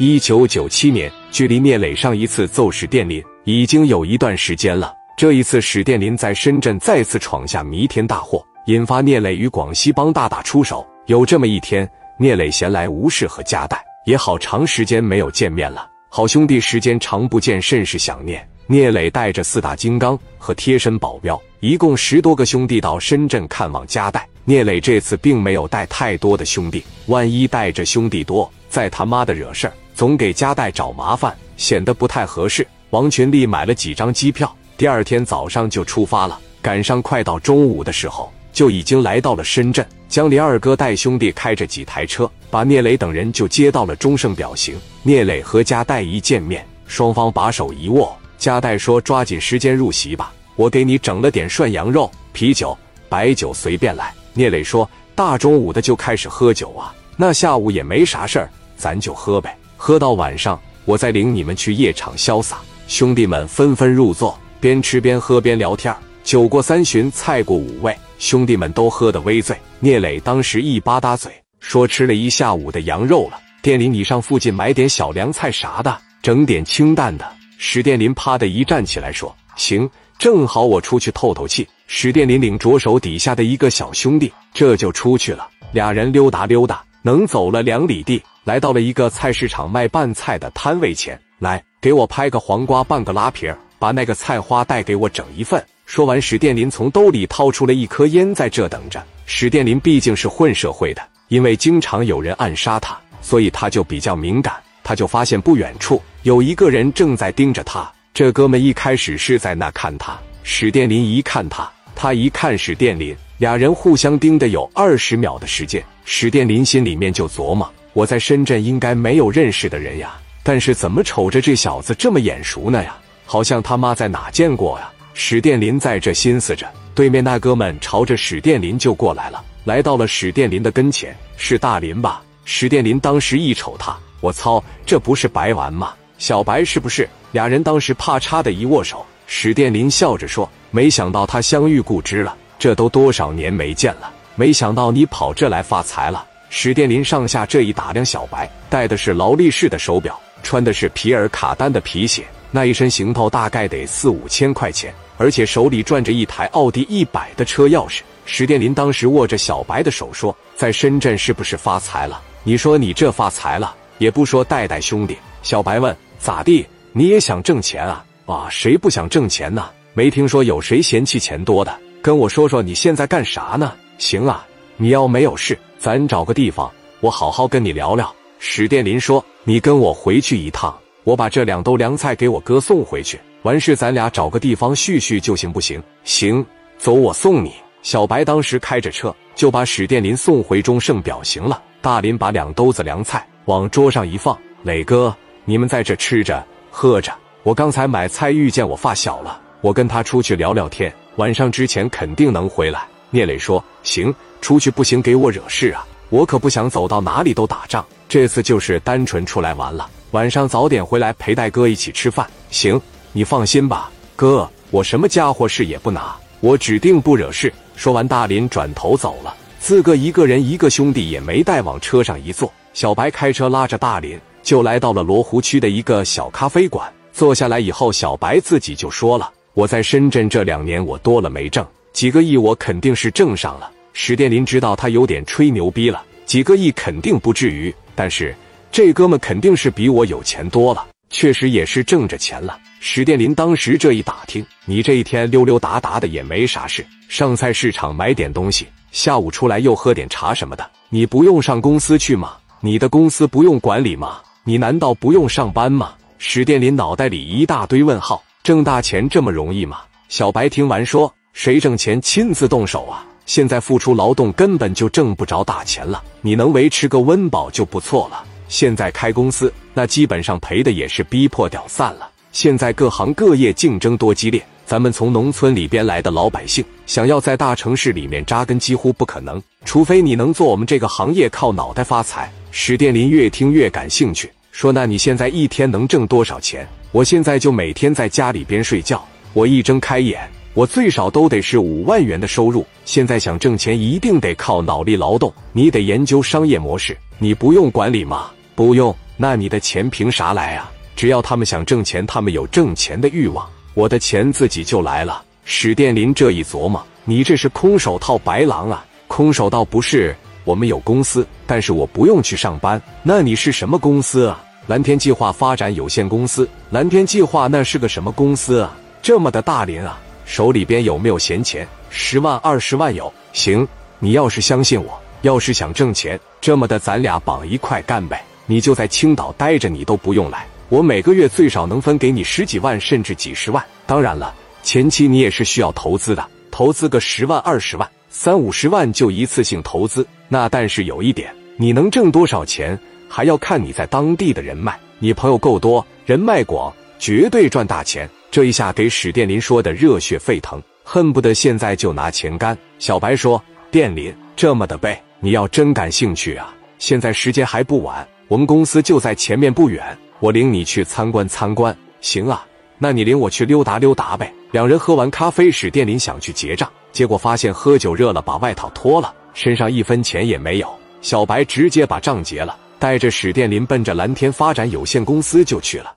一九九七年，距离聂磊上一次揍史殿林已经有一段时间了。这一次，史殿林在深圳再次闯下弥天大祸，引发聂磊与广西帮大打出手。有这么一天，聂磊闲来无事和加代也好长时间没有见面了，好兄弟时间长不见，甚是想念。聂磊带着四大金刚和贴身保镖，一共十多个兄弟到深圳看望加代。聂磊这次并没有带太多的兄弟，万一带着兄弟多，再他妈的惹事儿。总给加代找麻烦，显得不太合适。王群力买了几张机票，第二天早上就出发了。赶上快到中午的时候，就已经来到了深圳。江林二哥带兄弟开着几台车，把聂磊等人就接到了中盛表行。聂磊和加代一见面，双方把手一握。加代说：“抓紧时间入席吧，我给你整了点涮羊肉、啤酒、白酒，随便来。”聂磊说：“大中午的就开始喝酒啊？那下午也没啥事儿，咱就喝呗。”喝到晚上，我再领你们去夜场潇洒。兄弟们纷纷入座，边吃边喝边聊天。酒过三巡，菜过五味，兄弟们都喝得微醉。聂磊当时一吧嗒嘴，说吃了一下午的羊肉了。店里你上附近买点小凉菜啥的，整点清淡的。史殿林啪的一站起来说：“行，正好我出去透透气。”史殿林领着手底下的一个小兄弟，这就出去了。俩人溜达溜达，能走了两里地。来到了一个菜市场卖拌菜的摊位前，来给我拍个黄瓜，半个拉皮儿，把那个菜花带给我整一份。说完，史殿林从兜里掏出了一颗烟，在这等着。史殿林毕竟是混社会的，因为经常有人暗杀他，所以他就比较敏感。他就发现不远处有一个人正在盯着他。这哥们一开始是在那看他，史殿林一看他，他一看史殿林，俩人互相盯着有二十秒的时间。史殿林心里面就琢磨。我在深圳应该没有认识的人呀，但是怎么瞅着这小子这么眼熟呢呀？好像他妈在哪见过呀？史殿林在这心思着，对面那哥们朝着史殿林就过来了，来到了史殿林的跟前，是大林吧？史殿林当时一瞅他，我操，这不是白玩吗？小白是不是？俩人当时啪嚓的一握手，史殿林笑着说：“没想到他相遇故知了，这都多少年没见了，没想到你跑这来发财了。”史殿林上下这一打量，小白戴的是劳力士的手表，穿的是皮尔卡丹的皮鞋，那一身行头大概得四五千块钱，而且手里攥着一台奥迪一百的车钥匙。史殿林当时握着小白的手说：“在深圳是不是发财了？你说你这发财了，也不说带带兄弟。”小白问：“咋地？你也想挣钱啊？啊，谁不想挣钱呢？没听说有谁嫌弃钱多的？跟我说说你现在干啥呢？行啊，你要没有事。”咱找个地方，我好好跟你聊聊。史殿林说：“你跟我回去一趟，我把这两兜凉菜给我哥送回去。完事咱俩找个地方叙叙就行，不行？行，走，我送你。”小白当时开着车就把史殿林送回中盛表行了。大林把两兜子凉菜往桌上一放：“磊哥，你们在这吃着喝着。我刚才买菜遇见我发小了，我跟他出去聊聊天，晚上之前肯定能回来。”聂磊说：“行。”出去不行，给我惹事啊！我可不想走到哪里都打仗。这次就是单纯出来玩了。晚上早点回来陪戴哥一起吃饭。行，你放心吧，哥，我什么家伙事也不拿，我指定不惹事。说完，大林转头走了，自个一个人一个兄弟也没带，往车上一坐。小白开车拉着大林就来到了罗湖区的一个小咖啡馆。坐下来以后，小白自己就说了：“我在深圳这两年，我多了没挣几个亿，我肯定是挣上了。”史殿林知道他有点吹牛逼了，几个亿肯定不至于，但是这哥们肯定是比我有钱多了，确实也是挣着钱了。史殿林当时这一打听，你这一天溜溜达达的也没啥事，上菜市场买点东西，下午出来又喝点茶什么的，你不用上公司去吗？你的公司不用管理吗？你难道不用上班吗？史殿林脑袋里一大堆问号，挣大钱这么容易吗？小白听完说：“谁挣钱亲自动手啊？”现在付出劳动根本就挣不着大钱了，你能维持个温饱就不错了。现在开公司，那基本上赔的也是逼迫屌散了。现在各行各业竞争多激烈，咱们从农村里边来的老百姓，想要在大城市里面扎根几乎不可能，除非你能做我们这个行业靠脑袋发财。史殿林越听越感兴趣，说：“那你现在一天能挣多少钱？我现在就每天在家里边睡觉，我一睁开眼。”我最少都得是五万元的收入。现在想挣钱，一定得靠脑力劳动。你得研究商业模式，你不用管理吗？不用，那你的钱凭啥来啊？只要他们想挣钱，他们有挣钱的欲望，我的钱自己就来了。史殿林这一琢磨，你这是空手套白狼啊！空手道不是，我们有公司，但是我不用去上班。那你是什么公司啊？蓝天计划发展有限公司。蓝天计划那是个什么公司啊？这么的大林啊，手里边有没有闲钱？十万、二十万有。行，你要是相信我，要是想挣钱，这么的咱俩绑一块干呗。你就在青岛待着，你都不用来，我每个月最少能分给你十几万，甚至几十万。当然了。前期你也是需要投资的，投资个十万、二十万、三五十万就一次性投资。那但是有一点，你能挣多少钱，还要看你在当地的人脉。你朋友够多，人脉广，绝对赚大钱。这一下给史殿林说的热血沸腾，恨不得现在就拿钱干。小白说：“殿林这么的背，你要真感兴趣啊，现在时间还不晚，我们公司就在前面不远，我领你去参观参观。行啊，那你领我去溜达溜达呗。”两人喝完咖啡，史殿林想去结账，结果发现喝酒热了，把外套脱了，身上一分钱也没有。小白直接把账结了，带着史殿林奔着蓝天发展有限公司就去了。